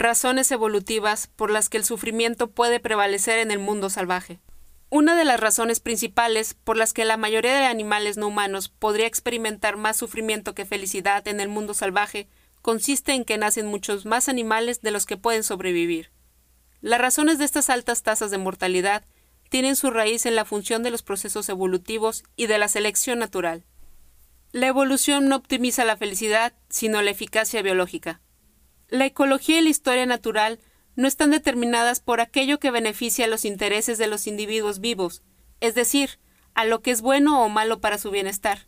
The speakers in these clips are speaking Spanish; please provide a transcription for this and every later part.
razones evolutivas por las que el sufrimiento puede prevalecer en el mundo salvaje. Una de las razones principales por las que la mayoría de animales no humanos podría experimentar más sufrimiento que felicidad en el mundo salvaje consiste en que nacen muchos más animales de los que pueden sobrevivir. Las razones de estas altas tasas de mortalidad tienen su raíz en la función de los procesos evolutivos y de la selección natural. La evolución no optimiza la felicidad, sino la eficacia biológica. La ecología y la historia natural no están determinadas por aquello que beneficia los intereses de los individuos vivos, es decir, a lo que es bueno o malo para su bienestar.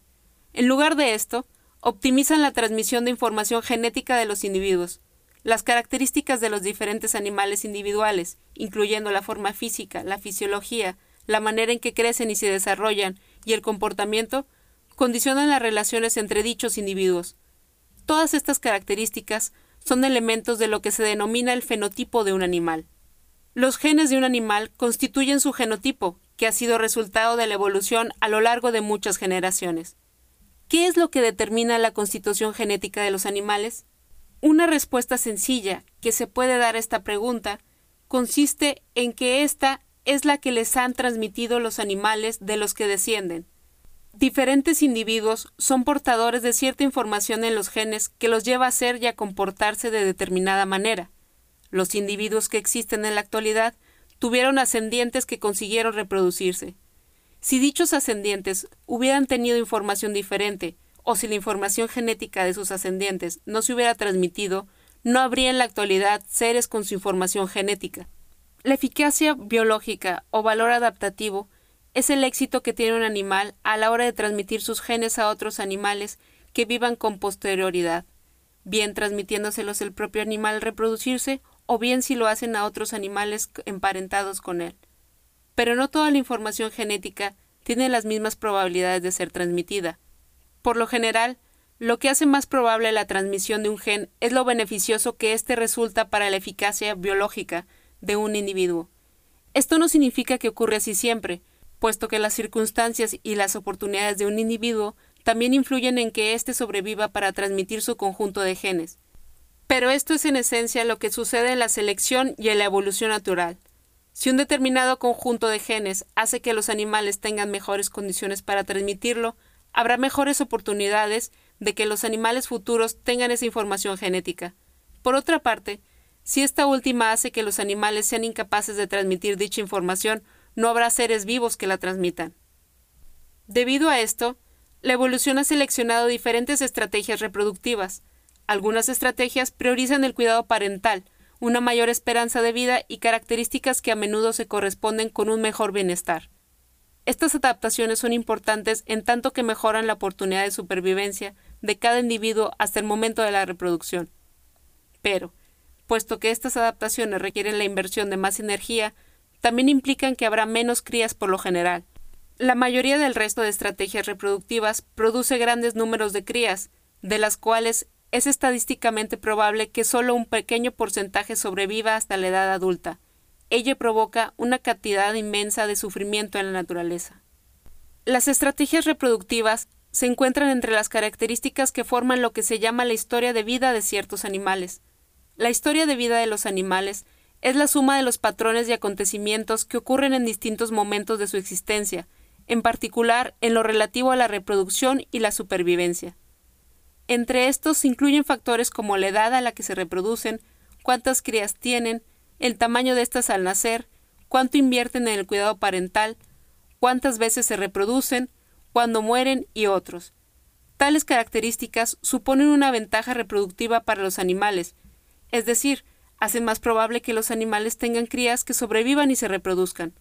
En lugar de esto, optimizan la transmisión de información genética de los individuos, las características de los diferentes animales individuales, incluyendo la forma física, la fisiología, la manera en que crecen y se desarrollan y el comportamiento, condicionan las relaciones entre dichos individuos. Todas estas características son elementos de lo que se denomina el fenotipo de un animal. Los genes de un animal constituyen su genotipo, que ha sido resultado de la evolución a lo largo de muchas generaciones. ¿Qué es lo que determina la constitución genética de los animales? Una respuesta sencilla que se puede dar a esta pregunta consiste en que esta es la que les han transmitido los animales de los que descienden. Diferentes individuos son portadores de cierta información en los genes que los lleva a ser y a comportarse de determinada manera. Los individuos que existen en la actualidad tuvieron ascendientes que consiguieron reproducirse. Si dichos ascendientes hubieran tenido información diferente, o si la información genética de sus ascendientes no se hubiera transmitido, no habría en la actualidad seres con su información genética. La eficacia biológica o valor adaptativo es el éxito que tiene un animal a la hora de transmitir sus genes a otros animales que vivan con posterioridad, bien transmitiéndoselos el propio animal al reproducirse o bien si lo hacen a otros animales emparentados con él. Pero no toda la información genética tiene las mismas probabilidades de ser transmitida. Por lo general, lo que hace más probable la transmisión de un gen es lo beneficioso que éste resulta para la eficacia biológica de un individuo. Esto no significa que ocurre así siempre, puesto que las circunstancias y las oportunidades de un individuo también influyen en que éste sobreviva para transmitir su conjunto de genes. Pero esto es en esencia lo que sucede en la selección y en la evolución natural. Si un determinado conjunto de genes hace que los animales tengan mejores condiciones para transmitirlo, habrá mejores oportunidades de que los animales futuros tengan esa información genética. Por otra parte, si esta última hace que los animales sean incapaces de transmitir dicha información no habrá seres vivos que la transmitan. Debido a esto, la evolución ha seleccionado diferentes estrategias reproductivas. Algunas estrategias priorizan el cuidado parental, una mayor esperanza de vida y características que a menudo se corresponden con un mejor bienestar. Estas adaptaciones son importantes en tanto que mejoran la oportunidad de supervivencia de cada individuo hasta el momento de la reproducción. Pero, puesto que estas adaptaciones requieren la inversión de más energía, también implican que habrá menos crías por lo general. La mayoría del resto de estrategias reproductivas produce grandes números de crías, de las cuales es estadísticamente probable que solo un pequeño porcentaje sobreviva hasta la edad adulta. Ello provoca una cantidad inmensa de sufrimiento en la naturaleza. Las estrategias reproductivas se encuentran entre las características que forman lo que se llama la historia de vida de ciertos animales. La historia de vida de los animales es la suma de los patrones y acontecimientos que ocurren en distintos momentos de su existencia, en particular en lo relativo a la reproducción y la supervivencia. Entre estos se incluyen factores como la edad a la que se reproducen, cuántas crías tienen, el tamaño de estas al nacer, cuánto invierten en el cuidado parental, cuántas veces se reproducen, cuándo mueren y otros. Tales características suponen una ventaja reproductiva para los animales, es decir, hacen más probable que los animales tengan crías que sobrevivan y se reproduzcan.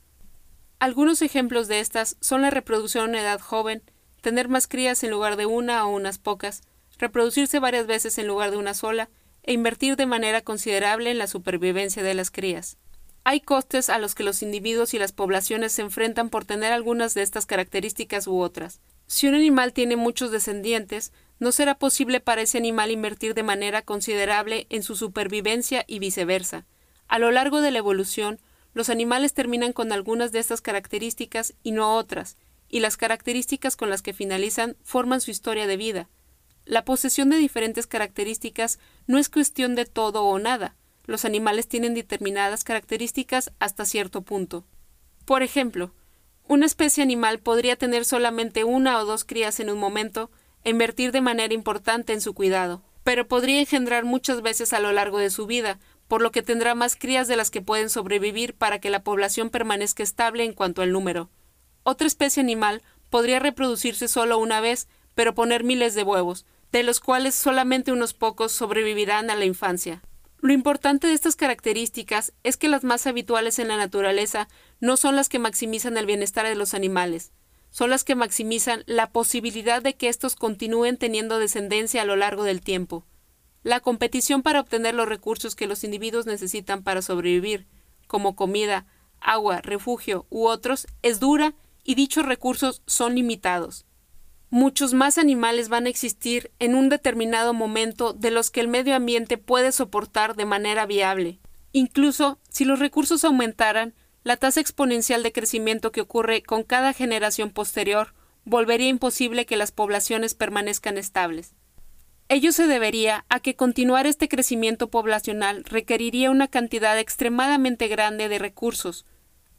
Algunos ejemplos de estas son la reproducción en edad joven, tener más crías en lugar de una o unas pocas, reproducirse varias veces en lugar de una sola, e invertir de manera considerable en la supervivencia de las crías. Hay costes a los que los individuos y las poblaciones se enfrentan por tener algunas de estas características u otras. Si un animal tiene muchos descendientes, no será posible para ese animal invertir de manera considerable en su supervivencia y viceversa. A lo largo de la evolución, los animales terminan con algunas de estas características y no otras, y las características con las que finalizan forman su historia de vida. La posesión de diferentes características no es cuestión de todo o nada. los animales tienen determinadas características hasta cierto punto. Por ejemplo, una especie animal podría tener solamente una o dos crías en un momento invertir de manera importante en su cuidado, pero podría engendrar muchas veces a lo largo de su vida, por lo que tendrá más crías de las que pueden sobrevivir para que la población permanezca estable en cuanto al número. Otra especie animal podría reproducirse solo una vez, pero poner miles de huevos, de los cuales solamente unos pocos sobrevivirán a la infancia. Lo importante de estas características es que las más habituales en la naturaleza no son las que maximizan el bienestar de los animales, son las que maximizan la posibilidad de que estos continúen teniendo descendencia a lo largo del tiempo. La competición para obtener los recursos que los individuos necesitan para sobrevivir, como comida, agua, refugio u otros, es dura y dichos recursos son limitados. Muchos más animales van a existir en un determinado momento de los que el medio ambiente puede soportar de manera viable. Incluso si los recursos aumentaran, la tasa exponencial de crecimiento que ocurre con cada generación posterior volvería imposible que las poblaciones permanezcan estables. Ello se debería a que continuar este crecimiento poblacional requeriría una cantidad extremadamente grande de recursos.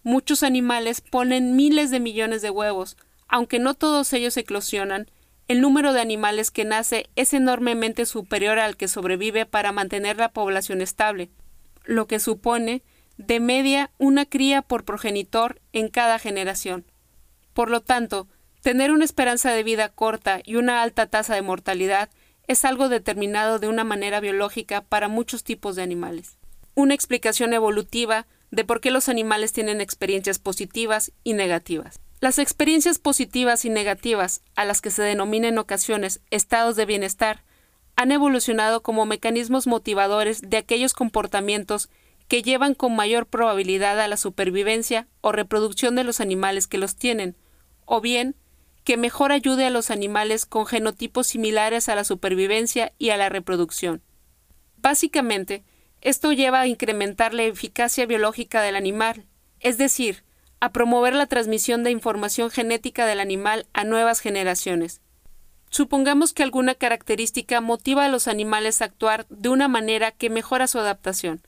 Muchos animales ponen miles de millones de huevos, aunque no todos ellos eclosionan, el número de animales que nace es enormemente superior al que sobrevive para mantener la población estable, lo que supone de media una cría por progenitor en cada generación. Por lo tanto, tener una esperanza de vida corta y una alta tasa de mortalidad es algo determinado de una manera biológica para muchos tipos de animales. Una explicación evolutiva de por qué los animales tienen experiencias positivas y negativas. Las experiencias positivas y negativas, a las que se denomina en ocasiones estados de bienestar, han evolucionado como mecanismos motivadores de aquellos comportamientos que llevan con mayor probabilidad a la supervivencia o reproducción de los animales que los tienen, o bien que mejor ayude a los animales con genotipos similares a la supervivencia y a la reproducción. Básicamente, esto lleva a incrementar la eficacia biológica del animal, es decir, a promover la transmisión de información genética del animal a nuevas generaciones. Supongamos que alguna característica motiva a los animales a actuar de una manera que mejora su adaptación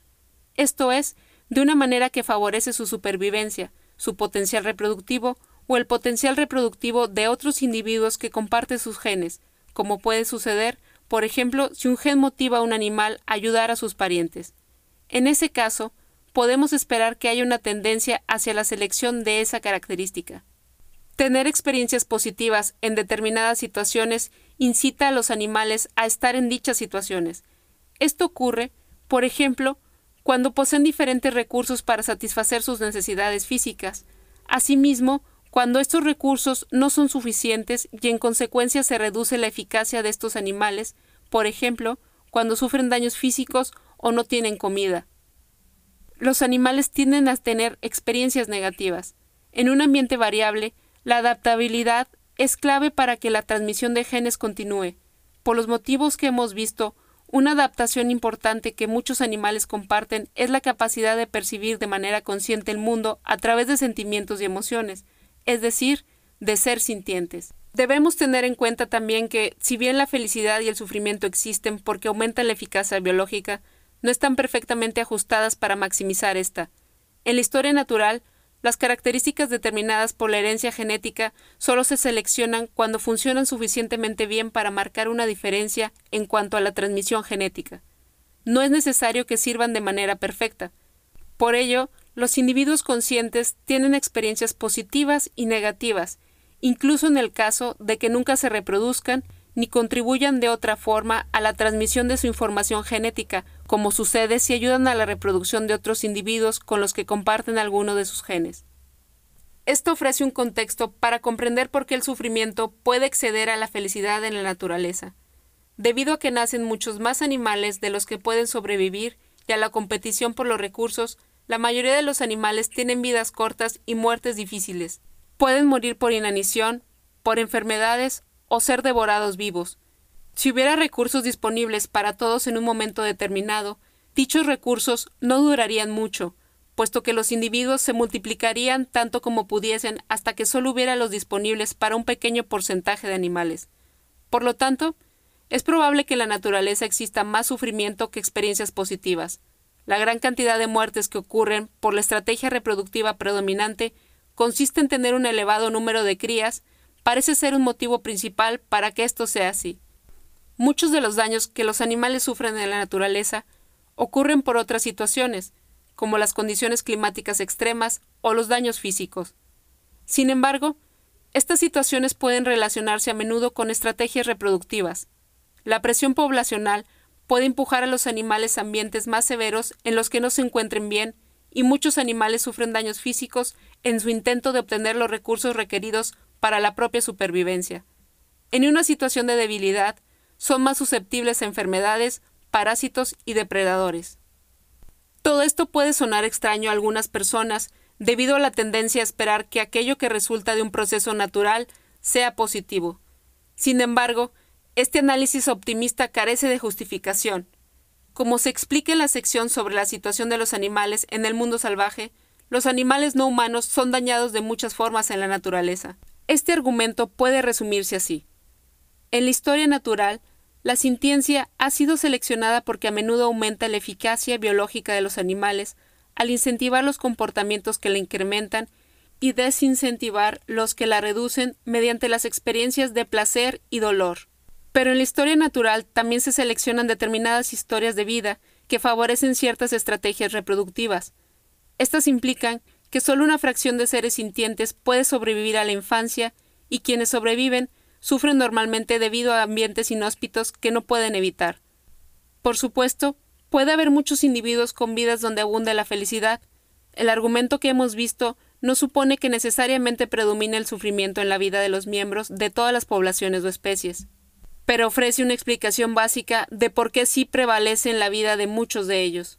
esto es, de una manera que favorece su supervivencia, su potencial reproductivo o el potencial reproductivo de otros individuos que comparten sus genes, como puede suceder, por ejemplo, si un gen motiva a un animal a ayudar a sus parientes. En ese caso, podemos esperar que haya una tendencia hacia la selección de esa característica. Tener experiencias positivas en determinadas situaciones incita a los animales a estar en dichas situaciones. Esto ocurre, por ejemplo, cuando poseen diferentes recursos para satisfacer sus necesidades físicas. Asimismo, cuando estos recursos no son suficientes y en consecuencia se reduce la eficacia de estos animales, por ejemplo, cuando sufren daños físicos o no tienen comida. Los animales tienden a tener experiencias negativas. En un ambiente variable, la adaptabilidad es clave para que la transmisión de genes continúe. Por los motivos que hemos visto, una adaptación importante que muchos animales comparten es la capacidad de percibir de manera consciente el mundo a través de sentimientos y emociones, es decir, de ser sintientes. Debemos tener en cuenta también que, si bien la felicidad y el sufrimiento existen porque aumentan la eficacia biológica, no están perfectamente ajustadas para maximizar esta. En la historia natural, las características determinadas por la herencia genética solo se seleccionan cuando funcionan suficientemente bien para marcar una diferencia en cuanto a la transmisión genética. No es necesario que sirvan de manera perfecta. Por ello, los individuos conscientes tienen experiencias positivas y negativas, incluso en el caso de que nunca se reproduzcan ni contribuyan de otra forma a la transmisión de su información genética, como sucede si ayudan a la reproducción de otros individuos con los que comparten alguno de sus genes. Esto ofrece un contexto para comprender por qué el sufrimiento puede exceder a la felicidad en la naturaleza. Debido a que nacen muchos más animales de los que pueden sobrevivir y a la competición por los recursos, la mayoría de los animales tienen vidas cortas y muertes difíciles. Pueden morir por inanición, por enfermedades o ser devorados vivos. Si hubiera recursos disponibles para todos en un momento determinado, dichos recursos no durarían mucho, puesto que los individuos se multiplicarían tanto como pudiesen hasta que solo hubiera los disponibles para un pequeño porcentaje de animales. Por lo tanto, es probable que en la naturaleza exista más sufrimiento que experiencias positivas. la gran cantidad de muertes que ocurren por la estrategia reproductiva predominante consiste en tener un elevado número de crías, parece ser un motivo principal para que esto sea así. Muchos de los daños que los animales sufren en la naturaleza ocurren por otras situaciones, como las condiciones climáticas extremas o los daños físicos. Sin embargo, estas situaciones pueden relacionarse a menudo con estrategias reproductivas. La presión poblacional puede empujar a los animales a ambientes más severos en los que no se encuentren bien y muchos animales sufren daños físicos en su intento de obtener los recursos requeridos para la propia supervivencia. En una situación de debilidad, son más susceptibles a enfermedades, parásitos y depredadores. Todo esto puede sonar extraño a algunas personas debido a la tendencia a esperar que aquello que resulta de un proceso natural sea positivo. Sin embargo, este análisis optimista carece de justificación. Como se explica en la sección sobre la situación de los animales en el mundo salvaje, los animales no humanos son dañados de muchas formas en la naturaleza. Este argumento puede resumirse así. En la historia natural, la sintiencia ha sido seleccionada porque a menudo aumenta la eficacia biológica de los animales al incentivar los comportamientos que la incrementan y desincentivar los que la reducen mediante las experiencias de placer y dolor. Pero en la historia natural también se seleccionan determinadas historias de vida que favorecen ciertas estrategias reproductivas. Estas implican que solo una fracción de seres sintientes puede sobrevivir a la infancia y quienes sobreviven sufren normalmente debido a ambientes inhóspitos que no pueden evitar. Por supuesto, puede haber muchos individuos con vidas donde abunda la felicidad. El argumento que hemos visto no supone que necesariamente predomine el sufrimiento en la vida de los miembros de todas las poblaciones o especies pero ofrece una explicación básica de por qué sí prevalece en la vida de muchos de ellos.